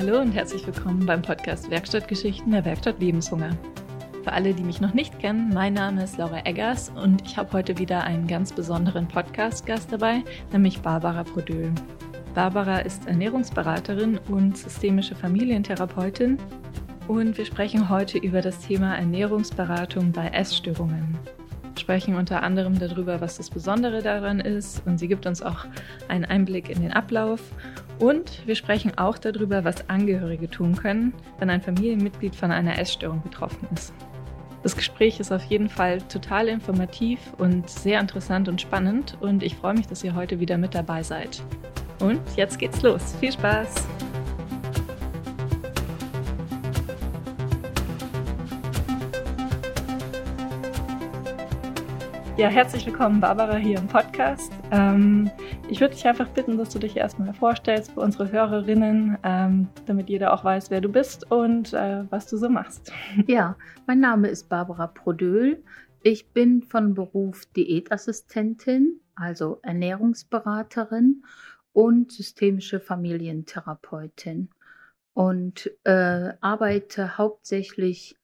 Hallo und herzlich willkommen beim Podcast Werkstattgeschichten der Werkstatt Lebenshunger. Für alle, die mich noch nicht kennen, mein Name ist Laura Eggers und ich habe heute wieder einen ganz besonderen Podcast-Gast dabei, nämlich Barbara Brodöl. Barbara ist Ernährungsberaterin und systemische Familientherapeutin und wir sprechen heute über das Thema Ernährungsberatung bei Essstörungen. Sprechen unter anderem darüber, was das Besondere daran ist und sie gibt uns auch einen Einblick in den Ablauf und wir sprechen auch darüber, was Angehörige tun können, wenn ein Familienmitglied von einer Essstörung betroffen ist. Das Gespräch ist auf jeden Fall total informativ und sehr interessant und spannend und ich freue mich, dass ihr heute wieder mit dabei seid. Und jetzt geht's los. Viel Spaß! Ja, herzlich willkommen, Barbara, hier im Podcast. Ähm, ich würde dich einfach bitten, dass du dich erstmal vorstellst für unsere Hörerinnen, ähm, damit jeder auch weiß, wer du bist und äh, was du so machst. Ja, mein Name ist Barbara Prodöl. Ich bin von Beruf Diätassistentin, also Ernährungsberaterin und systemische Familientherapeutin und äh, arbeite hauptsächlich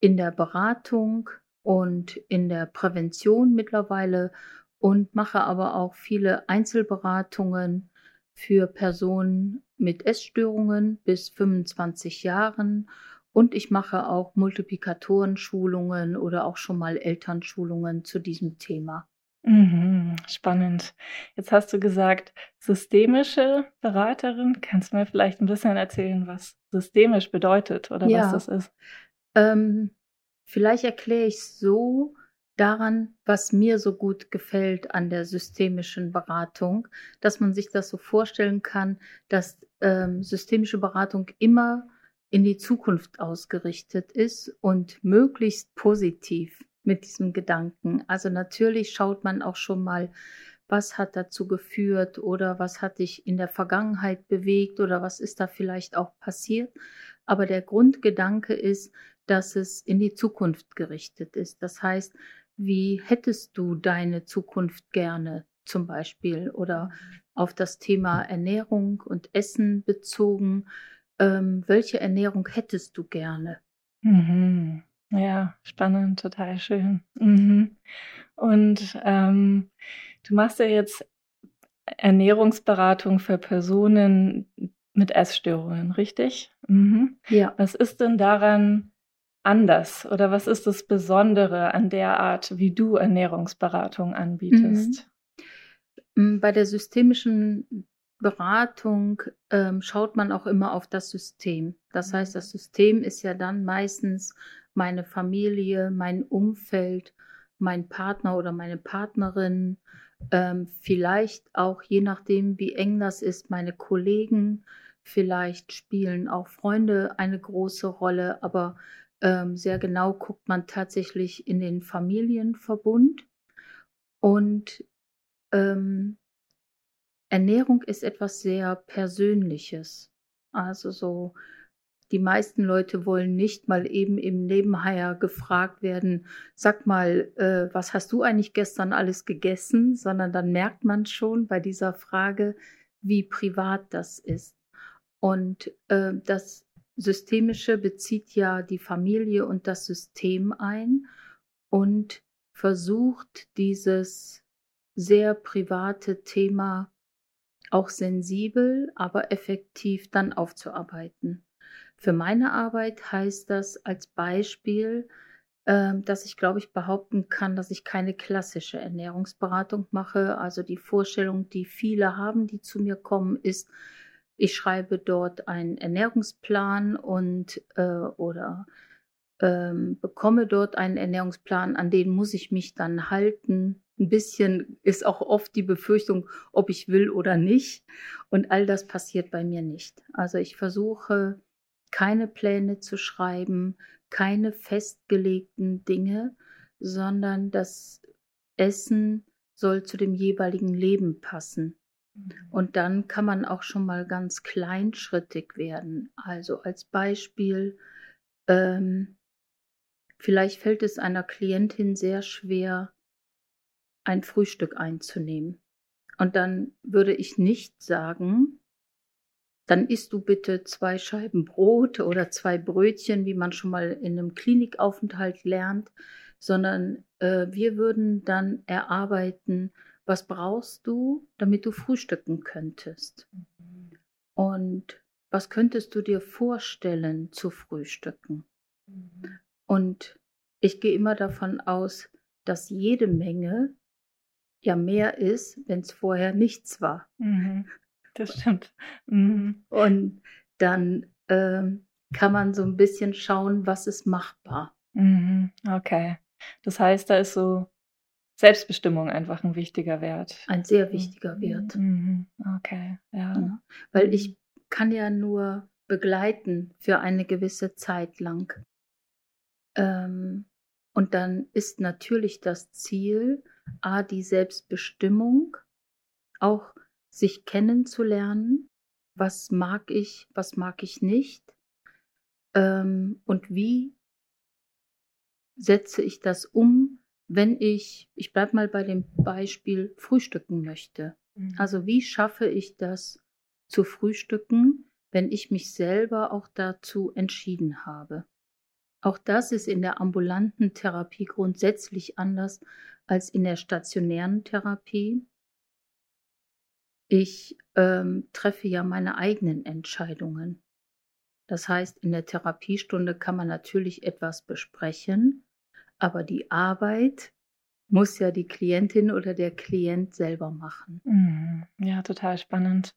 in der Beratung und in der Prävention mittlerweile und mache aber auch viele Einzelberatungen für Personen mit Essstörungen bis 25 Jahren und ich mache auch Multiplikatoren-Schulungen oder auch schon mal Elternschulungen zu diesem Thema. Mhm, spannend. Jetzt hast du gesagt, systemische Beraterin. Kannst du mir vielleicht ein bisschen erzählen, was systemisch bedeutet oder ja. was das ist? Ähm, vielleicht erkläre ich es so daran, was mir so gut gefällt an der systemischen Beratung, dass man sich das so vorstellen kann, dass ähm, systemische Beratung immer in die Zukunft ausgerichtet ist und möglichst positiv mit diesem Gedanken. Also natürlich schaut man auch schon mal, was hat dazu geführt oder was hat dich in der Vergangenheit bewegt oder was ist da vielleicht auch passiert. Aber der Grundgedanke ist, dass es in die Zukunft gerichtet ist. Das heißt, wie hättest du deine Zukunft gerne zum Beispiel oder auf das Thema Ernährung und Essen bezogen? Ähm, welche Ernährung hättest du gerne? Mhm. Ja, spannend, total schön. Mhm. Und ähm, du machst ja jetzt Ernährungsberatung für Personen mit Essstörungen, richtig? Mhm. Ja. Was ist denn daran anders oder was ist das Besondere an der Art, wie du Ernährungsberatung anbietest? Mhm. Mm, bei der systemischen Beratung ähm, schaut man auch immer auf das System. Das heißt, das System ist ja dann meistens meine Familie, mein Umfeld, mein Partner oder meine Partnerin, ähm, vielleicht auch je nachdem, wie eng das ist, meine Kollegen, vielleicht spielen auch Freunde eine große Rolle, aber ähm, sehr genau guckt man tatsächlich in den Familienverbund und ähm, Ernährung ist etwas sehr Persönliches. Also so die meisten Leute wollen nicht mal eben im Nebenher gefragt werden, sag mal, äh, was hast du eigentlich gestern alles gegessen, sondern dann merkt man schon bei dieser Frage, wie privat das ist. Und äh, das Systemische bezieht ja die Familie und das System ein und versucht dieses sehr private Thema auch sensibel, aber effektiv dann aufzuarbeiten. Für meine Arbeit heißt das als Beispiel, ähm, dass ich, glaube ich, behaupten kann, dass ich keine klassische Ernährungsberatung mache. Also die Vorstellung, die viele haben, die zu mir kommen, ist, ich schreibe dort einen Ernährungsplan und äh, oder ähm, bekomme dort einen Ernährungsplan, an den muss ich mich dann halten. Ein bisschen ist auch oft die Befürchtung, ob ich will oder nicht. Und all das passiert bei mir nicht. Also ich versuche keine Pläne zu schreiben, keine festgelegten Dinge, sondern das Essen soll zu dem jeweiligen Leben passen. Mhm. Und dann kann man auch schon mal ganz kleinschrittig werden. Also als Beispiel, ähm, vielleicht fällt es einer Klientin sehr schwer, ein Frühstück einzunehmen. Und dann würde ich nicht sagen, dann isst du bitte zwei Scheiben Brot oder zwei Brötchen, wie man schon mal in einem Klinikaufenthalt lernt, sondern äh, wir würden dann erarbeiten, was brauchst du, damit du frühstücken könntest. Und was könntest du dir vorstellen zu frühstücken? Und ich gehe immer davon aus, dass jede Menge ja mehr ist, wenn es vorher nichts war. Mhm. Das stimmt. Mhm. Und dann ähm, kann man so ein bisschen schauen, was ist machbar. Mhm. Okay. Das heißt, da ist so Selbstbestimmung einfach ein wichtiger Wert. Ein sehr wichtiger Wert. Mhm. Okay, ja. ja. Weil ich kann ja nur begleiten für eine gewisse Zeit lang. Ähm, und dann ist natürlich das Ziel, a, die Selbstbestimmung, auch sich kennenzulernen, was mag ich, was mag ich nicht ähm, und wie setze ich das um, wenn ich, ich bleibe mal bei dem Beispiel, frühstücken möchte. Mhm. Also wie schaffe ich das zu frühstücken, wenn ich mich selber auch dazu entschieden habe? Auch das ist in der ambulanten Therapie grundsätzlich anders als in der stationären Therapie. Ich ähm, treffe ja meine eigenen Entscheidungen. Das heißt, in der Therapiestunde kann man natürlich etwas besprechen, aber die Arbeit muss ja die Klientin oder der Klient selber machen. Mhm. Ja, total spannend.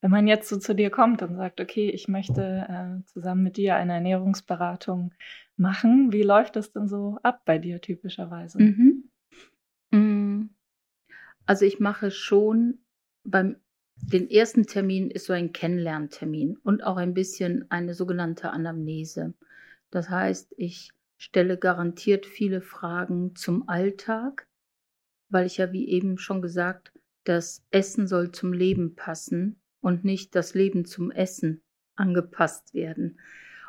Wenn man jetzt so zu dir kommt und sagt, okay, ich möchte äh, zusammen mit dir eine Ernährungsberatung machen, wie läuft das denn so ab bei dir typischerweise? Mhm. Mm. Also ich mache schon beim den ersten Termin ist so ein Kennenlerntermin und auch ein bisschen eine sogenannte Anamnese. Das heißt, ich stelle garantiert viele Fragen zum Alltag, weil ich ja wie eben schon gesagt, das Essen soll zum Leben passen und nicht das Leben zum Essen angepasst werden.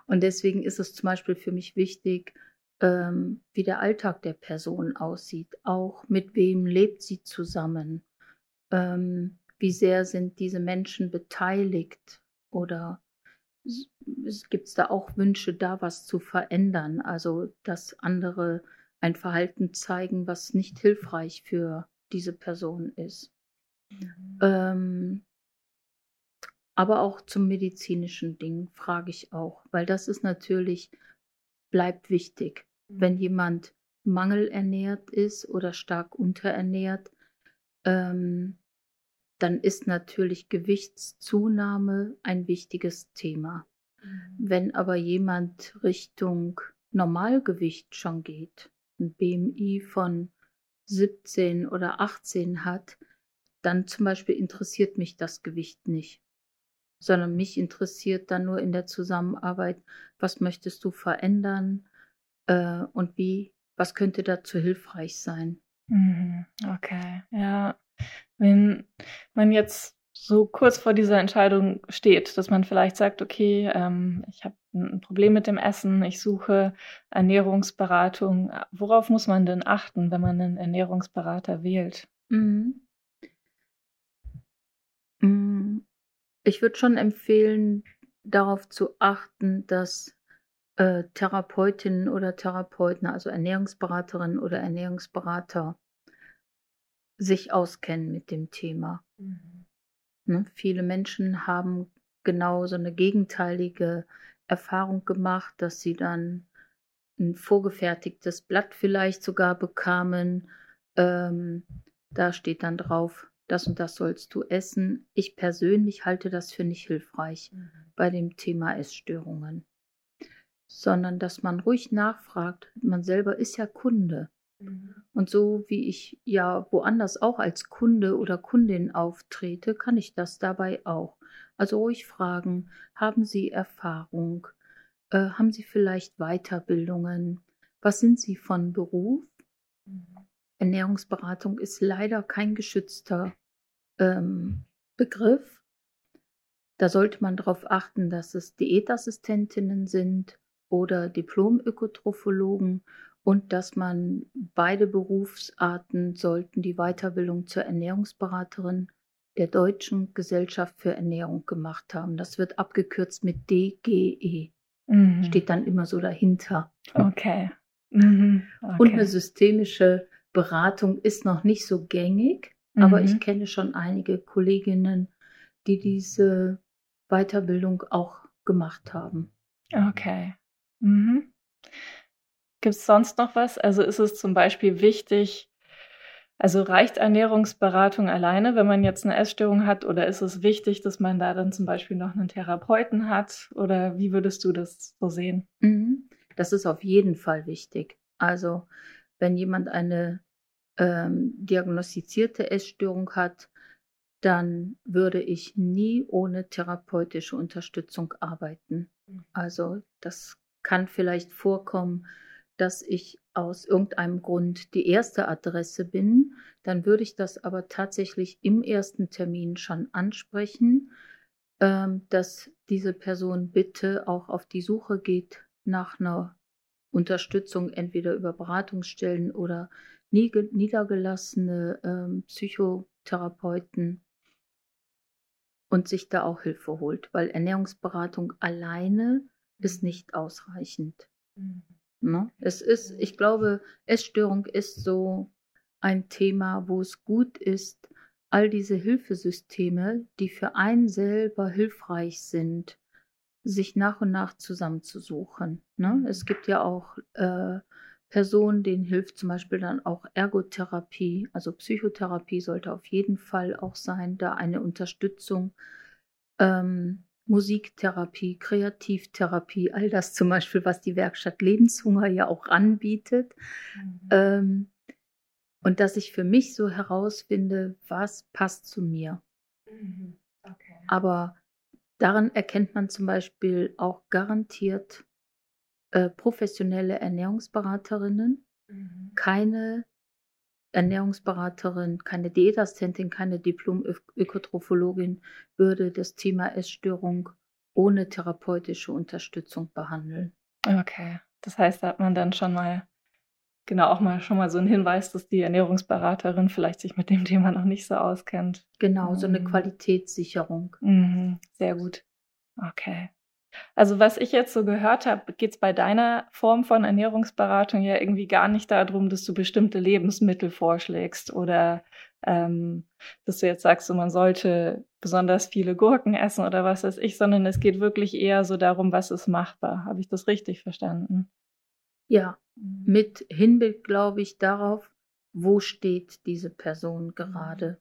Und deswegen ist es zum Beispiel für mich wichtig, ähm, wie der Alltag der Person aussieht, auch mit wem lebt sie zusammen, ähm, wie sehr sind diese Menschen beteiligt oder gibt es da auch Wünsche, da was zu verändern, also dass andere ein Verhalten zeigen, was nicht hilfreich für diese Person ist. Mhm. Ähm, aber auch zum medizinischen Ding frage ich auch, weil das ist natürlich, bleibt wichtig. Mhm. Wenn jemand mangelernährt ist oder stark unterernährt, ähm, dann ist natürlich Gewichtszunahme ein wichtiges Thema. Mhm. Wenn aber jemand Richtung Normalgewicht schon geht, ein BMI von 17 oder 18 hat, dann zum Beispiel interessiert mich das Gewicht nicht, sondern mich interessiert dann nur in der Zusammenarbeit, was möchtest du verändern äh, und wie, was könnte dazu hilfreich sein. Mhm. Okay, ja. Wenn man jetzt so kurz vor dieser Entscheidung steht, dass man vielleicht sagt, okay, ähm, ich habe ein Problem mit dem Essen, ich suche Ernährungsberatung. Worauf muss man denn achten, wenn man einen Ernährungsberater wählt? Mhm. Mm, ich würde schon empfehlen, darauf zu achten, dass äh, Therapeutinnen oder Therapeuten, also Ernährungsberaterinnen oder Ernährungsberater, sich auskennen mit dem Thema. Mhm. Ne? Viele Menschen haben genau so eine gegenteilige Erfahrung gemacht, dass sie dann ein vorgefertigtes Blatt vielleicht sogar bekamen. Ähm, da steht dann drauf, das und das sollst du essen. Ich persönlich halte das für nicht hilfreich mhm. bei dem Thema Essstörungen, sondern dass man ruhig nachfragt. Man selber ist ja Kunde. Mhm. Und so wie ich ja woanders auch als Kunde oder Kundin auftrete, kann ich das dabei auch. Also ruhig fragen, haben Sie Erfahrung? Äh, haben Sie vielleicht Weiterbildungen? Was sind Sie von Beruf? Mhm. Ernährungsberatung ist leider kein geschützter ähm, Begriff. Da sollte man darauf achten, dass es Diätassistentinnen sind oder Diplom-Ökotrophologen und dass man beide Berufsarten sollten die Weiterbildung zur Ernährungsberaterin der Deutschen Gesellschaft für Ernährung gemacht haben. Das wird abgekürzt mit DGE. Mhm. Steht dann immer so dahinter. Okay. Mhm. okay. Und eine systemische Beratung ist noch nicht so gängig, mhm. aber ich kenne schon einige Kolleginnen, die diese Weiterbildung auch gemacht haben. Okay. Mhm. Gibt es sonst noch was? Also ist es zum Beispiel wichtig, also reicht Ernährungsberatung alleine, wenn man jetzt eine Essstörung hat, oder ist es wichtig, dass man da dann zum Beispiel noch einen Therapeuten hat? Oder wie würdest du das so sehen? Mhm. Das ist auf jeden Fall wichtig. Also wenn jemand eine ähm, diagnostizierte Essstörung hat, dann würde ich nie ohne therapeutische Unterstützung arbeiten. Mhm. Also das kann vielleicht vorkommen, dass ich aus irgendeinem Grund die erste Adresse bin, dann würde ich das aber tatsächlich im ersten Termin schon ansprechen, ähm, dass diese Person bitte auch auf die Suche geht nach einer Unterstützung, entweder über Beratungsstellen oder niedergelassene ähm, Psychotherapeuten und sich da auch Hilfe holt, weil Ernährungsberatung alleine ist nicht ausreichend. Mhm. Ne? Es ist, ich glaube, Essstörung ist so ein Thema, wo es gut ist, all diese Hilfesysteme, die für einen selber hilfreich sind, sich nach und nach zusammenzusuchen. Ne? Es gibt ja auch äh, Personen, denen hilft zum Beispiel dann auch Ergotherapie, also Psychotherapie sollte auf jeden Fall auch sein, da eine Unterstützung. Ähm, Musiktherapie, Kreativtherapie, all das zum Beispiel, was die Werkstatt Lebenshunger ja auch anbietet. Mhm. Ähm, und dass ich für mich so herausfinde, was passt zu mir. Mhm. Okay. Aber daran erkennt man zum Beispiel auch garantiert äh, professionelle Ernährungsberaterinnen, mhm. keine Ernährungsberaterin, keine Diätassistentin, keine Diplom-Ökotrophologin würde das Thema Essstörung ohne therapeutische Unterstützung behandeln. Okay, das heißt, da hat man dann schon mal genau auch mal schon mal so einen Hinweis, dass die Ernährungsberaterin vielleicht sich mit dem Thema noch nicht so auskennt. Genau, so eine mhm. Qualitätssicherung. Mhm, sehr gut. Okay. Also was ich jetzt so gehört habe, geht es bei deiner Form von Ernährungsberatung ja irgendwie gar nicht darum, dass du bestimmte Lebensmittel vorschlägst oder ähm, dass du jetzt sagst, so, man sollte besonders viele Gurken essen oder was weiß ich, sondern es geht wirklich eher so darum, was ist machbar. Habe ich das richtig verstanden? Ja, mhm. mit Hinblick, glaube ich, darauf, wo steht diese Person gerade.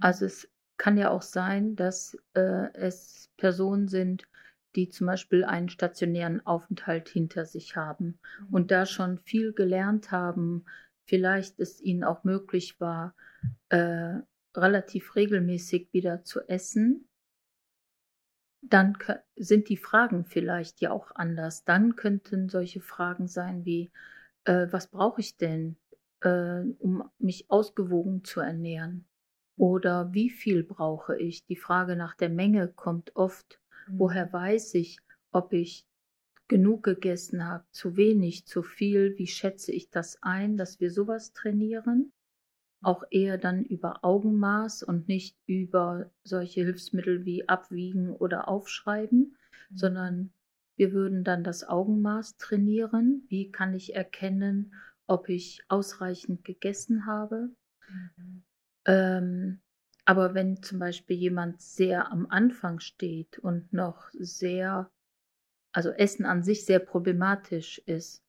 Also es kann ja auch sein, dass äh, es Personen sind, die zum Beispiel einen stationären Aufenthalt hinter sich haben mhm. und da schon viel gelernt haben, vielleicht es ihnen auch möglich war, äh, relativ regelmäßig wieder zu essen, dann sind die Fragen vielleicht ja auch anders. Dann könnten solche Fragen sein wie, äh, was brauche ich denn, äh, um mich ausgewogen zu ernähren? Oder wie viel brauche ich? Die Frage nach der Menge kommt oft. Woher weiß ich, ob ich genug gegessen habe, zu wenig, zu viel? Wie schätze ich das ein, dass wir sowas trainieren? Auch eher dann über Augenmaß und nicht über solche Hilfsmittel wie Abwiegen oder Aufschreiben, mhm. sondern wir würden dann das Augenmaß trainieren. Wie kann ich erkennen, ob ich ausreichend gegessen habe? Mhm. Ähm, aber wenn zum Beispiel jemand sehr am Anfang steht und noch sehr, also Essen an sich sehr problematisch ist,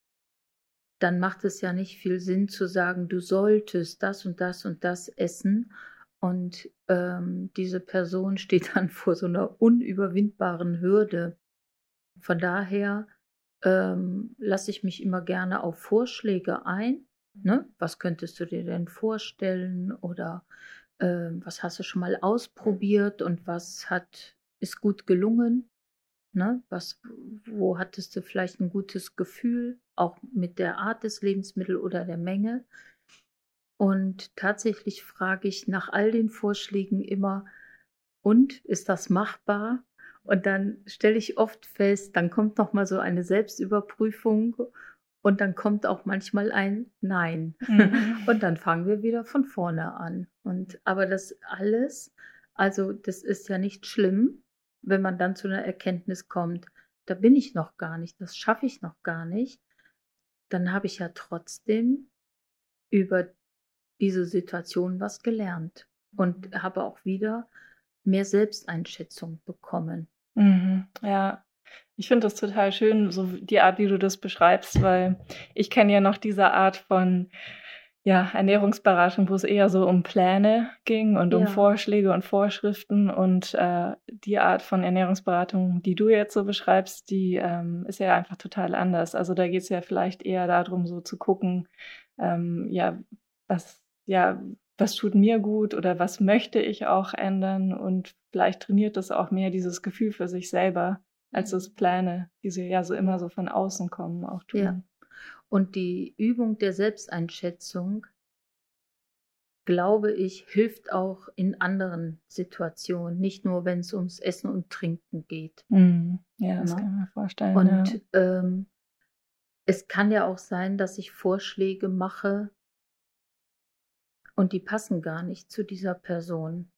dann macht es ja nicht viel Sinn zu sagen, du solltest das und das und das essen. Und ähm, diese Person steht dann vor so einer unüberwindbaren Hürde. Von daher ähm, lasse ich mich immer gerne auf Vorschläge ein. Ne? Was könntest du dir denn vorstellen? Oder äh, was hast du schon mal ausprobiert und was hat, ist gut gelungen? Ne? Was, wo hattest du vielleicht ein gutes Gefühl, auch mit der Art des Lebensmittels oder der Menge? Und tatsächlich frage ich nach all den Vorschlägen immer, und ist das machbar? Und dann stelle ich oft fest, dann kommt noch mal so eine Selbstüberprüfung und dann kommt auch manchmal ein Nein. Mhm. Und dann fangen wir wieder von vorne an. Und aber das alles Also das ist ja nicht schlimm, wenn man dann zu einer Erkenntnis kommt, da bin ich noch gar nicht, das schaffe ich noch gar nicht. Dann habe ich ja trotzdem über diese Situation was gelernt und habe auch wieder mehr Selbsteinschätzung bekommen. Mhm, ja, ich finde das total schön, so die Art, wie du das beschreibst, weil ich kenne ja noch diese Art von ja, Ernährungsberatung, wo es eher so um Pläne ging und um Vorschläge und Vorschriften. Und äh, die Art von Ernährungsberatung, die du jetzt so beschreibst, die ähm, ist ja einfach total anders. Also da geht es ja vielleicht eher darum, so zu gucken, ähm, ja, was, ja, was tut mir gut oder was möchte ich auch ändern und vielleicht trainiert das auch mehr dieses Gefühl für sich selber, als das Pläne, die sie ja so immer so von außen kommen, auch tun. Ja. Und die Übung der Selbsteinschätzung, glaube ich, hilft auch in anderen Situationen, nicht nur wenn es ums Essen und Trinken geht. Mm, ja, das ja. Ne? kann ich mir vorstellen. Und ja. ähm, es kann ja auch sein, dass ich Vorschläge mache und die passen gar nicht zu dieser Person.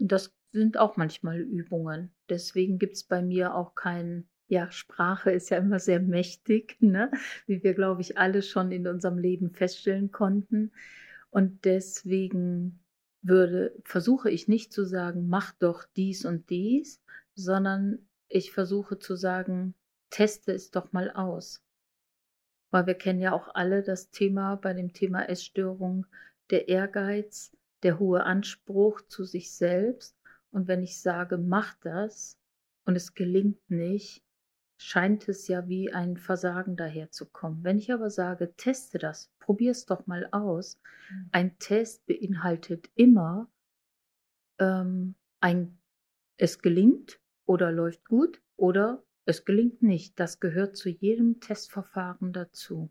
Und das sind auch manchmal Übungen. Deswegen gibt es bei mir auch keinen, ja, Sprache ist ja immer sehr mächtig, ne? wie wir, glaube ich, alle schon in unserem Leben feststellen konnten. Und deswegen würde, versuche ich nicht zu sagen, mach doch dies und dies, sondern ich versuche zu sagen, teste es doch mal aus. Weil wir kennen ja auch alle das Thema bei dem Thema Essstörung, der Ehrgeiz, der hohe Anspruch zu sich selbst. Und wenn ich sage, mach das und es gelingt nicht, scheint es ja wie ein Versagen daherzukommen. Wenn ich aber sage, teste das, probier es doch mal aus. Mhm. Ein Test beinhaltet immer ähm, ein, es gelingt oder läuft gut oder es gelingt nicht. Das gehört zu jedem Testverfahren dazu.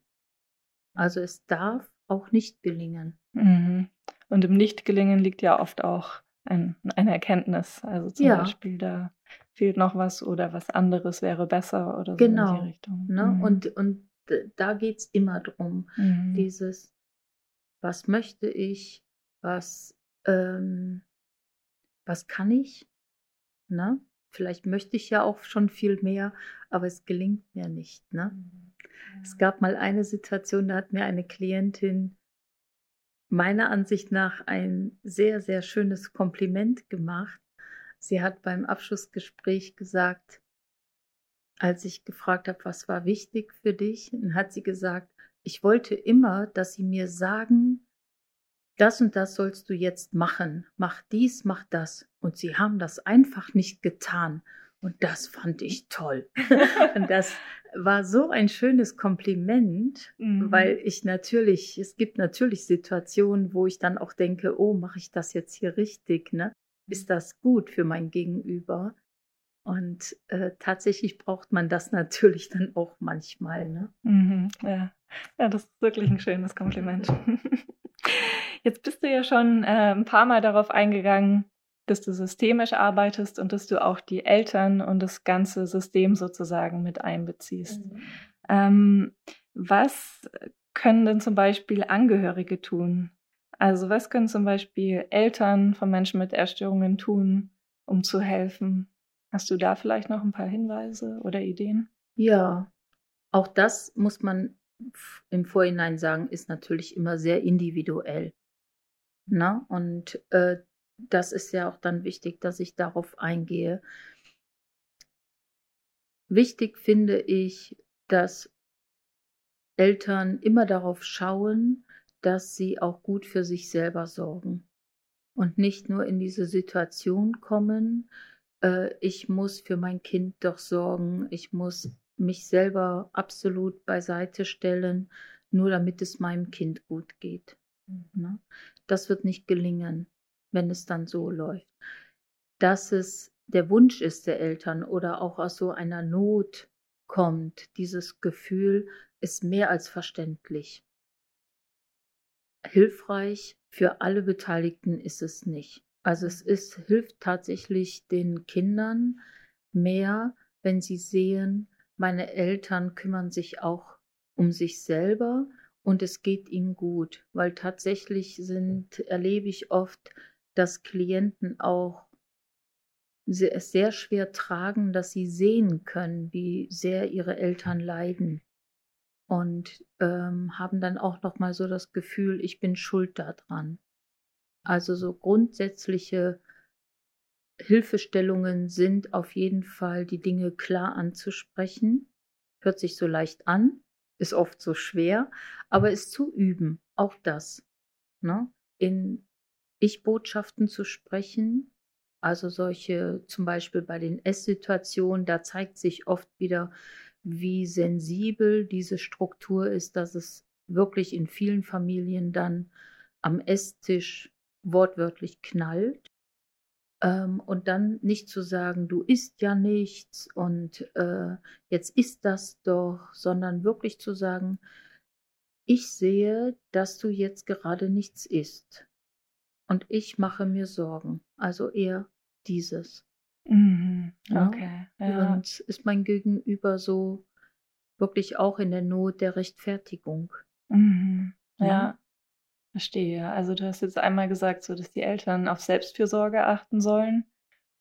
Also es darf auch nicht gelingen. Mhm. Und im Nicht-Gelingen liegt ja oft auch ein, eine Erkenntnis. Also zum ja. Beispiel, da fehlt noch was oder was anderes wäre besser oder so genau. in die Richtung. Ne? Mhm. Und, und da geht es immer drum. Mhm. Dieses, was möchte ich, was, ähm, was kann ich? Ne? Vielleicht möchte ich ja auch schon viel mehr, aber es gelingt mir nicht. Ne? Mhm. Es gab mal eine Situation, da hat mir eine Klientin meiner Ansicht nach ein sehr, sehr schönes Kompliment gemacht. Sie hat beim Abschlussgespräch gesagt, als ich gefragt habe, was war wichtig für dich, hat sie gesagt, ich wollte immer, dass sie mir sagen, das und das sollst du jetzt machen, mach dies, mach das. Und sie haben das einfach nicht getan. Und das fand ich toll. und das war so ein schönes Kompliment, mhm. weil ich natürlich, es gibt natürlich Situationen, wo ich dann auch denke, oh, mache ich das jetzt hier richtig? Ne? Ist das gut für mein Gegenüber? Und äh, tatsächlich braucht man das natürlich dann auch manchmal. Ne? Mhm, ja. ja, das ist wirklich ein schönes Kompliment. Jetzt bist du ja schon äh, ein paar Mal darauf eingegangen, dass du systemisch arbeitest und dass du auch die Eltern und das ganze System sozusagen mit einbeziehst. Mhm. Ähm, was können denn zum Beispiel Angehörige tun? Also was können zum Beispiel Eltern von Menschen mit Erstörungen tun, um zu helfen? Hast du da vielleicht noch ein paar Hinweise oder Ideen? Ja, auch das muss man im Vorhinein sagen, ist natürlich immer sehr individuell. Na? Und äh, das ist ja auch dann wichtig, dass ich darauf eingehe. Wichtig finde ich, dass Eltern immer darauf schauen, dass sie auch gut für sich selber sorgen und nicht nur in diese Situation kommen, äh, ich muss für mein Kind doch sorgen, ich muss mich selber absolut beiseite stellen, nur damit es meinem Kind gut geht. Mhm. Das wird nicht gelingen wenn es dann so läuft. Dass es der Wunsch ist der Eltern oder auch aus so einer Not kommt, dieses Gefühl ist mehr als verständlich. Hilfreich für alle Beteiligten ist es nicht. Also es ist, hilft tatsächlich den Kindern mehr, wenn sie sehen, meine Eltern kümmern sich auch um sich selber und es geht ihnen gut, weil tatsächlich sind, erlebe ich oft, dass Klienten auch es sehr schwer tragen, dass sie sehen können, wie sehr ihre Eltern leiden und ähm, haben dann auch noch mal so das Gefühl, ich bin schuld daran. Also so grundsätzliche Hilfestellungen sind auf jeden Fall, die Dinge klar anzusprechen. Hört sich so leicht an, ist oft so schwer, aber ist zu üben, auch das. Ne? In Ich-Botschaften zu sprechen, also solche zum Beispiel bei den Esssituationen, da zeigt sich oft wieder, wie sensibel diese Struktur ist, dass es wirklich in vielen Familien dann am Esstisch wortwörtlich knallt. Ähm, und dann nicht zu sagen, du isst ja nichts und äh, jetzt isst das doch, sondern wirklich zu sagen, ich sehe, dass du jetzt gerade nichts isst. Und ich mache mir Sorgen. Also eher dieses. Mhm. Okay. Ja. Und ist mein Gegenüber so wirklich auch in der Not der Rechtfertigung. Mhm. Ja. ja. Verstehe. Also du hast jetzt einmal gesagt, so dass die Eltern auf Selbstfürsorge achten sollen.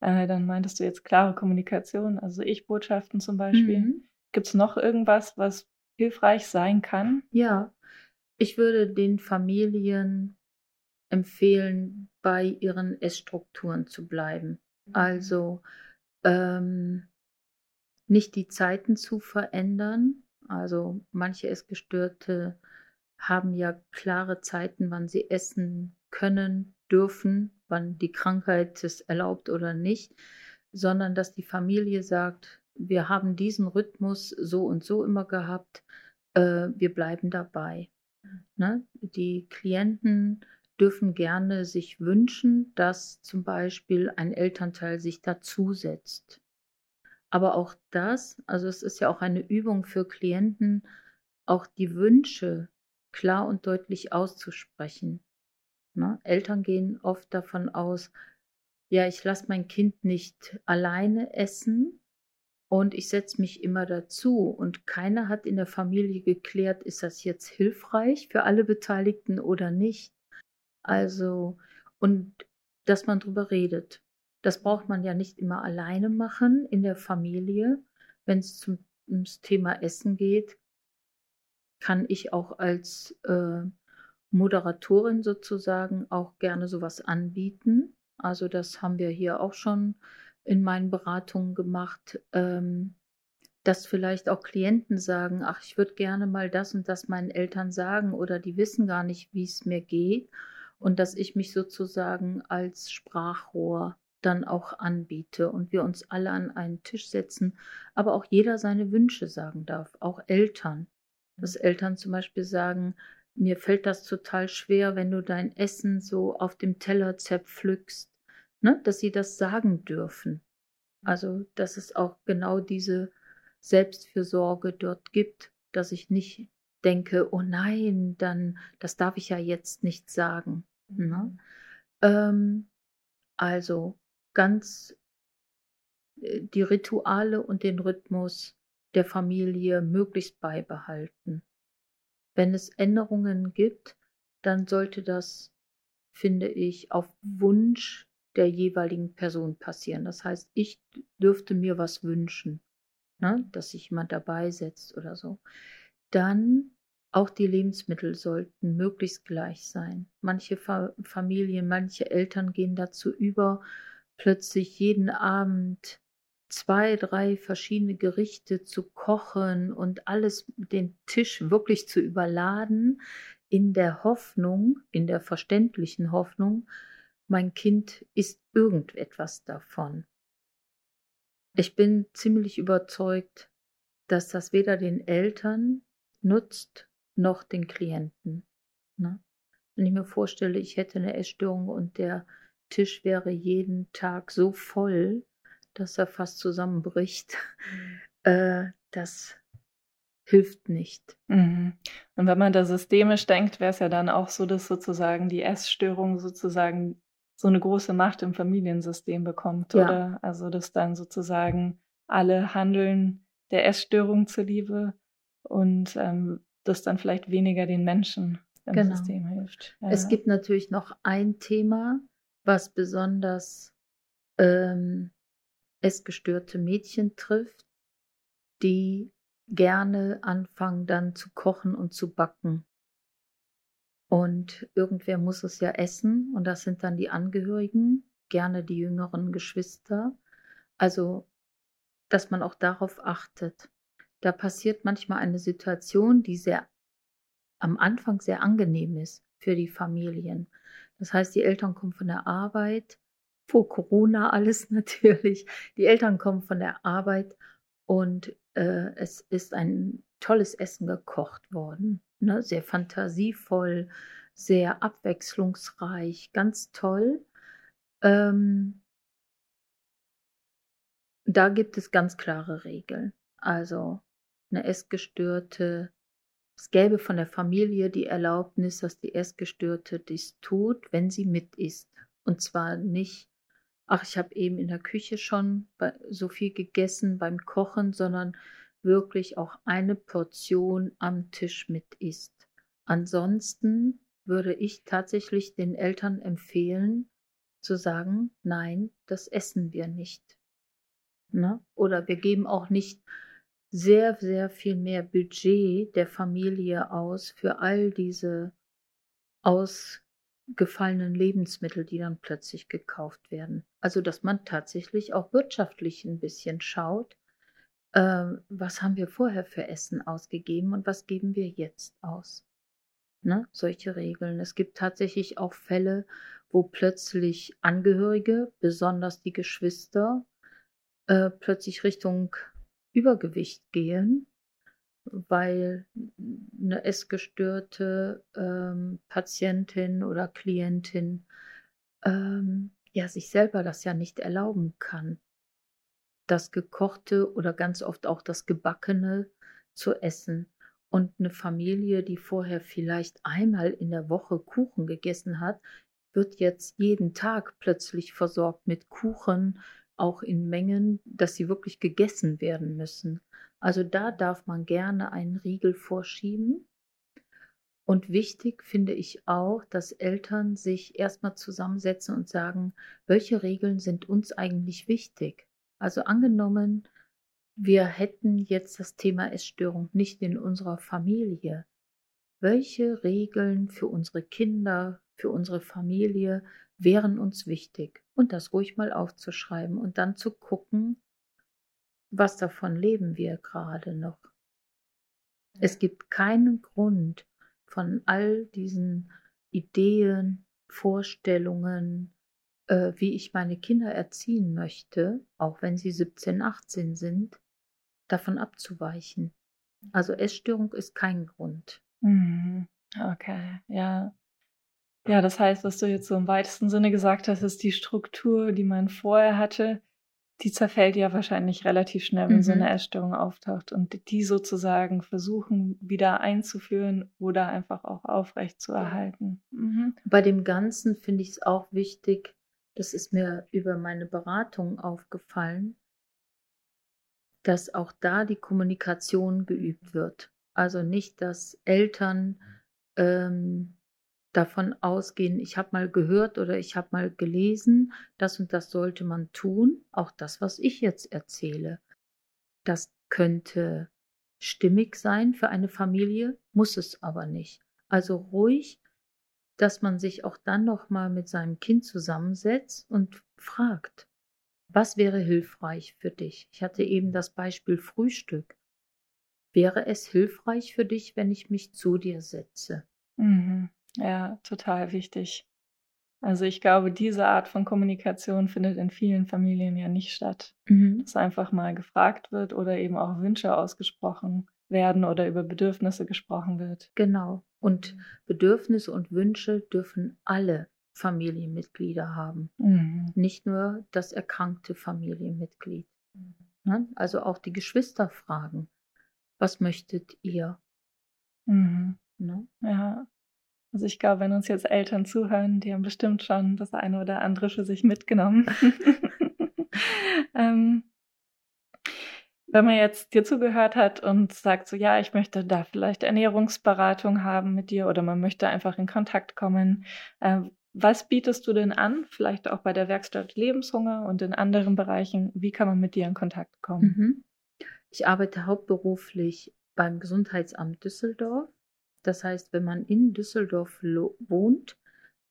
Äh, dann meintest du jetzt klare Kommunikation, also Ich-Botschaften zum Beispiel. Mhm. Gibt es noch irgendwas, was hilfreich sein kann? Ja, ich würde den Familien empfehlen, bei ihren Essstrukturen zu bleiben. Mhm. Also ähm, nicht die Zeiten zu verändern. Also manche Essgestörte haben ja klare Zeiten, wann sie essen können, dürfen, wann die Krankheit es erlaubt oder nicht, sondern dass die Familie sagt, wir haben diesen Rhythmus so und so immer gehabt, äh, wir bleiben dabei. Ne? Die Klienten dürfen gerne sich wünschen, dass zum Beispiel ein Elternteil sich dazusetzt. Aber auch das, also es ist ja auch eine Übung für Klienten, auch die Wünsche klar und deutlich auszusprechen. Ne? Eltern gehen oft davon aus, ja, ich lasse mein Kind nicht alleine essen und ich setze mich immer dazu. Und keiner hat in der Familie geklärt, ist das jetzt hilfreich für alle Beteiligten oder nicht. Also, und dass man drüber redet. Das braucht man ja nicht immer alleine machen in der Familie. Wenn es zum ums Thema Essen geht, kann ich auch als äh, Moderatorin sozusagen auch gerne sowas anbieten. Also das haben wir hier auch schon in meinen Beratungen gemacht, ähm, dass vielleicht auch Klienten sagen, ach, ich würde gerne mal das und das meinen Eltern sagen oder die wissen gar nicht, wie es mir geht und dass ich mich sozusagen als Sprachrohr dann auch anbiete und wir uns alle an einen Tisch setzen, aber auch jeder seine Wünsche sagen darf, auch Eltern. Dass Eltern zum Beispiel sagen, mir fällt das total schwer, wenn du dein Essen so auf dem Teller zerpflückst, ne? dass sie das sagen dürfen. Also, dass es auch genau diese Selbstfürsorge dort gibt, dass ich nicht denke, oh nein, dann, das darf ich ja jetzt nicht sagen. Ne? Mhm. Ähm, also ganz äh, die Rituale und den Rhythmus der Familie möglichst beibehalten. Wenn es Änderungen gibt, dann sollte das, finde ich, auf Wunsch der jeweiligen Person passieren. Das heißt, ich dürfte mir was wünschen, ne, dass sich jemand dabei setzt oder so. Dann auch die Lebensmittel sollten möglichst gleich sein. Manche Fa Familien, manche Eltern gehen dazu über, plötzlich jeden Abend zwei, drei verschiedene Gerichte zu kochen und alles den Tisch wirklich zu überladen, in der Hoffnung, in der verständlichen Hoffnung, mein Kind isst irgendetwas davon. Ich bin ziemlich überzeugt, dass das weder den Eltern nutzt noch den Klienten. Ne? Wenn ich mir vorstelle, ich hätte eine Essstörung und der Tisch wäre jeden Tag so voll, dass er fast zusammenbricht. Mhm. Äh, das hilft nicht. Mhm. Und wenn man da systemisch denkt, wäre es ja dann auch so, dass sozusagen die Essstörung sozusagen so eine große Macht im Familiensystem bekommt, ja. oder? Also dass dann sozusagen alle handeln der Essstörung zuliebe und ähm, das dann vielleicht weniger den Menschen im genau. System hilft. Ja. Es gibt natürlich noch ein Thema, was besonders ähm, essgestörte Mädchen trifft, die gerne anfangen dann zu kochen und zu backen. Und irgendwer muss es ja essen und das sind dann die Angehörigen, gerne die jüngeren Geschwister. Also, dass man auch darauf achtet. Da passiert manchmal eine Situation, die sehr am Anfang sehr angenehm ist für die Familien. Das heißt, die Eltern kommen von der Arbeit, vor Corona alles natürlich. Die Eltern kommen von der Arbeit und äh, es ist ein tolles Essen gekocht worden. Ne? Sehr fantasievoll, sehr abwechslungsreich, ganz toll. Ähm, da gibt es ganz klare Regeln. Also eine Essgestörte, es gäbe von der Familie die Erlaubnis, dass die Essgestörte dies tut, wenn sie mit isst. Und zwar nicht ach, ich habe eben in der Küche schon so viel gegessen beim Kochen, sondern wirklich auch eine Portion am Tisch mit isst. Ansonsten würde ich tatsächlich den Eltern empfehlen, zu sagen, nein, das essen wir nicht. Ne? Oder wir geben auch nicht sehr, sehr viel mehr Budget der Familie aus für all diese aus gefallenen Lebensmittel, die dann plötzlich gekauft werden. Also dass man tatsächlich auch wirtschaftlich ein bisschen schaut, äh, was haben wir vorher für Essen ausgegeben und was geben wir jetzt aus. Ne? Solche Regeln. Es gibt tatsächlich auch Fälle, wo plötzlich Angehörige, besonders die Geschwister, äh, plötzlich Richtung Übergewicht gehen weil eine essgestörte ähm, Patientin oder Klientin ähm, ja sich selber das ja nicht erlauben kann, das gekochte oder ganz oft auch das gebackene zu essen. Und eine Familie, die vorher vielleicht einmal in der Woche Kuchen gegessen hat, wird jetzt jeden Tag plötzlich versorgt mit Kuchen, auch in Mengen, dass sie wirklich gegessen werden müssen. Also da darf man gerne einen Riegel vorschieben. Und wichtig finde ich auch, dass Eltern sich erstmal zusammensetzen und sagen, welche Regeln sind uns eigentlich wichtig? Also angenommen, wir hätten jetzt das Thema Essstörung nicht in unserer Familie. Welche Regeln für unsere Kinder, für unsere Familie wären uns wichtig? Und das ruhig mal aufzuschreiben und dann zu gucken, was davon leben wir gerade noch? Es gibt keinen Grund von all diesen Ideen, Vorstellungen, äh, wie ich meine Kinder erziehen möchte, auch wenn sie 17, 18 sind, davon abzuweichen. Also Essstörung ist kein Grund. Mhm. Okay, ja. Ja, das heißt, was du jetzt so im weitesten Sinne gesagt hast, ist die Struktur, die man vorher hatte, die zerfällt ja wahrscheinlich relativ schnell, wenn mhm. so eine Essstörung auftaucht. Und die sozusagen versuchen wieder einzuführen oder einfach auch aufrecht zu erhalten. Mhm. Bei dem Ganzen finde ich es auch wichtig, das ist mir über meine Beratung aufgefallen, dass auch da die Kommunikation geübt wird. Also nicht, dass Eltern ähm, davon ausgehen, ich habe mal gehört oder ich habe mal gelesen, das und das sollte man tun, auch das, was ich jetzt erzähle. Das könnte stimmig sein für eine Familie, muss es aber nicht. Also ruhig, dass man sich auch dann noch mal mit seinem Kind zusammensetzt und fragt, was wäre hilfreich für dich? Ich hatte eben das Beispiel Frühstück. Wäre es hilfreich für dich, wenn ich mich zu dir setze? Mhm. Ja, total wichtig. Also ich glaube, diese Art von Kommunikation findet in vielen Familien ja nicht statt. Mhm. Dass einfach mal gefragt wird oder eben auch Wünsche ausgesprochen werden oder über Bedürfnisse gesprochen wird. Genau. Und Bedürfnisse und Wünsche dürfen alle Familienmitglieder haben. Mhm. Nicht nur das erkrankte Familienmitglied. Mhm. Also auch die Geschwister fragen, was möchtet ihr? Mhm. Ne? Ja. Also ich glaube, wenn uns jetzt Eltern zuhören, die haben bestimmt schon das eine oder andere für sich mitgenommen. ähm, wenn man jetzt dir zugehört hat und sagt so, ja, ich möchte da vielleicht Ernährungsberatung haben mit dir oder man möchte einfach in Kontakt kommen, äh, Was bietest du denn an? Vielleicht auch bei der Werkstatt Lebenshunger und in anderen Bereichen. Wie kann man mit dir in Kontakt kommen? Mhm. Ich arbeite hauptberuflich beim Gesundheitsamt Düsseldorf. Das heißt, wenn man in Düsseldorf wohnt,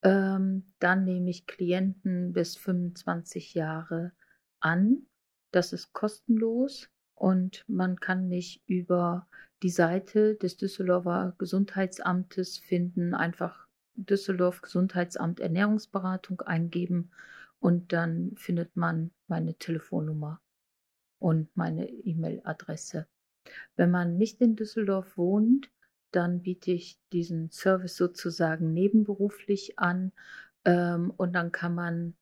ähm, dann nehme ich Klienten bis 25 Jahre an. Das ist kostenlos und man kann mich über die Seite des Düsseldorfer Gesundheitsamtes finden. Einfach Düsseldorf Gesundheitsamt Ernährungsberatung eingeben und dann findet man meine Telefonnummer und meine E-Mail-Adresse. Wenn man nicht in Düsseldorf wohnt, dann biete ich diesen Service sozusagen nebenberuflich an ähm, und dann kann man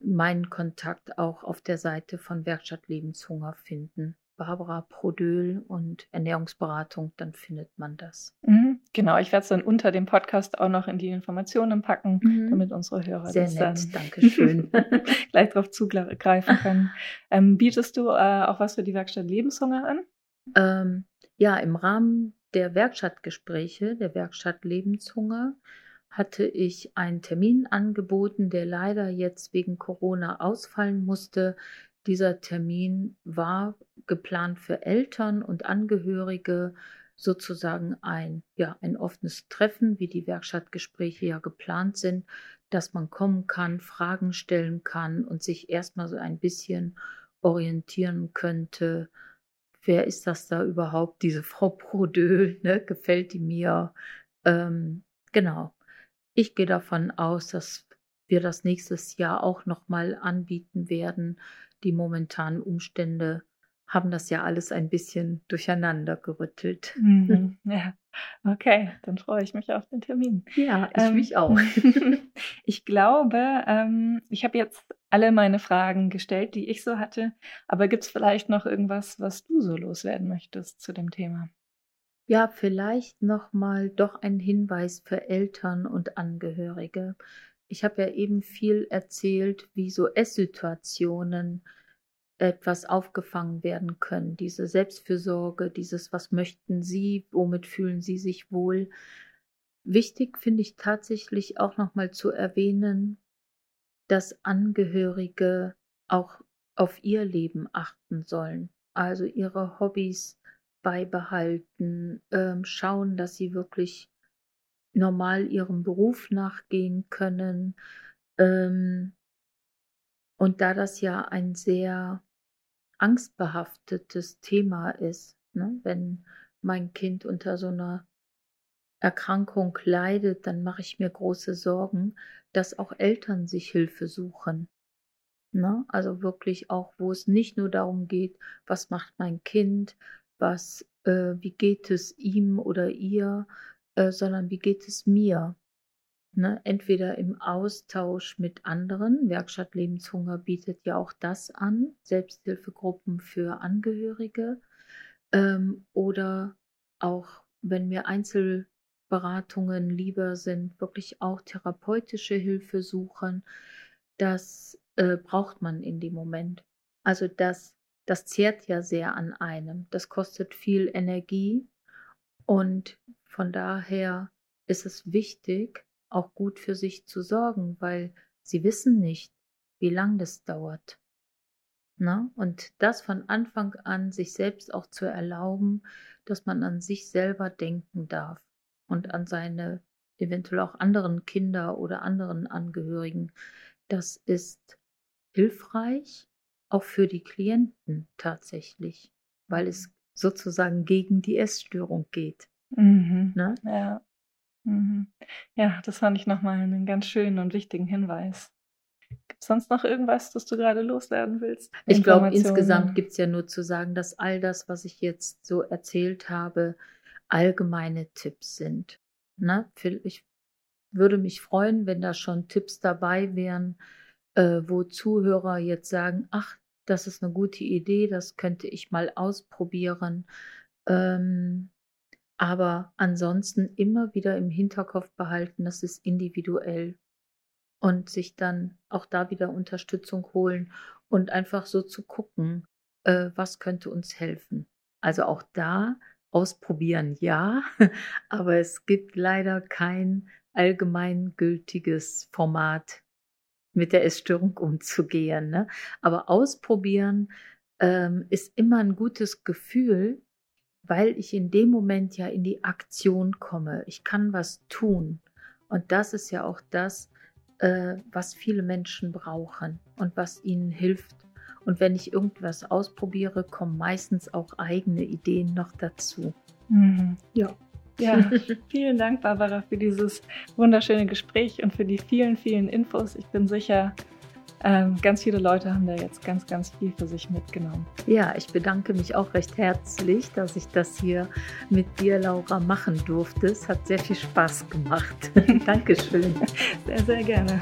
meinen Kontakt auch auf der Seite von Werkstatt Lebenshunger finden. Barbara Prodöl und Ernährungsberatung, dann findet man das. Mhm, genau, ich werde es dann unter dem Podcast auch noch in die Informationen packen, mhm. damit unsere Hörer Sehr das nett, dann Dankeschön. gleich darauf zugreifen können. Ähm, bietest du äh, auch was für die Werkstatt Lebenshunger an? Ähm, ja, im Rahmen der Werkstattgespräche, der Werkstatt Lebenshunger, hatte ich einen Termin angeboten, der leider jetzt wegen Corona ausfallen musste. Dieser Termin war geplant für Eltern und Angehörige, sozusagen ein, ja, ein offenes Treffen, wie die Werkstattgespräche ja geplant sind, dass man kommen kann, Fragen stellen kann und sich erstmal so ein bisschen orientieren könnte. Wer ist das da überhaupt? Diese Frau Prodö, ne? gefällt die mir? Ähm, genau. Ich gehe davon aus, dass wir das nächstes Jahr auch nochmal anbieten werden, die momentanen Umstände haben das ja alles ein bisschen durcheinander gerüttelt. Mhm, ja, okay, dann freue ich mich auf den Termin. Ja, ich ähm, mich auch. ich glaube, ähm, ich habe jetzt alle meine Fragen gestellt, die ich so hatte, aber gibt es vielleicht noch irgendwas, was du so loswerden möchtest zu dem Thema? Ja, vielleicht nochmal doch ein Hinweis für Eltern und Angehörige. Ich habe ja eben viel erzählt, wie so Esssituationen etwas aufgefangen werden können. Diese Selbstfürsorge, dieses, was möchten Sie, womit fühlen Sie sich wohl. Wichtig finde ich tatsächlich auch nochmal zu erwähnen, dass Angehörige auch auf ihr Leben achten sollen, also ihre Hobbys beibehalten, ähm, schauen, dass sie wirklich normal ihrem Beruf nachgehen können. Ähm, und da das ja ein sehr angstbehaftetes Thema ist, ne, wenn mein Kind unter so einer Erkrankung leidet, dann mache ich mir große Sorgen, dass auch Eltern sich Hilfe suchen. Ne? Also wirklich auch, wo es nicht nur darum geht, was macht mein Kind, was, äh, wie geht es ihm oder ihr, äh, sondern wie geht es mir? Ne? Entweder im Austausch mit anderen, Werkstatt Lebenshunger bietet ja auch das an, Selbsthilfegruppen für Angehörige, ähm, oder auch, wenn mir Einzelberatungen lieber sind, wirklich auch therapeutische Hilfe suchen. Das äh, braucht man in dem Moment. Also das, das zehrt ja sehr an einem. Das kostet viel Energie und von daher ist es wichtig, auch gut für sich zu sorgen, weil sie wissen nicht, wie lang das dauert. Na? Und das von Anfang an sich selbst auch zu erlauben, dass man an sich selber denken darf und an seine eventuell auch anderen Kinder oder anderen Angehörigen. Das ist hilfreich, auch für die Klienten tatsächlich, weil es sozusagen gegen die Essstörung geht. Mhm. Ne? Ja. Mhm. Ja, das fand ich nochmal einen ganz schönen und wichtigen Hinweis. Gibt es sonst noch irgendwas, das du gerade loswerden willst? Ich glaube, insgesamt gibt es ja nur zu sagen, dass all das, was ich jetzt so erzählt habe, allgemeine Tipps sind. Ne? Ich würde mich freuen, wenn da schon Tipps dabei wären, äh, wo Zuhörer jetzt sagen, ach, das ist eine gute Idee, das könnte ich mal ausprobieren. Ähm, aber ansonsten immer wieder im Hinterkopf behalten, das ist individuell und sich dann auch da wieder Unterstützung holen und einfach so zu gucken, äh, was könnte uns helfen. Also auch da ausprobieren, ja, aber es gibt leider kein allgemeingültiges Format, mit der Essstörung umzugehen. Ne? Aber ausprobieren ähm, ist immer ein gutes Gefühl, weil ich in dem Moment ja in die Aktion komme. Ich kann was tun. Und das ist ja auch das, äh, was viele Menschen brauchen und was ihnen hilft. Und wenn ich irgendwas ausprobiere, kommen meistens auch eigene Ideen noch dazu. Mhm. Ja. Ja, vielen Dank, Barbara, für dieses wunderschöne Gespräch und für die vielen, vielen Infos. Ich bin sicher, ganz viele Leute haben da jetzt ganz, ganz viel für sich mitgenommen. Ja, ich bedanke mich auch recht herzlich, dass ich das hier mit dir, Laura, machen durfte. Es hat sehr viel Spaß gemacht. Dankeschön. Sehr, sehr gerne.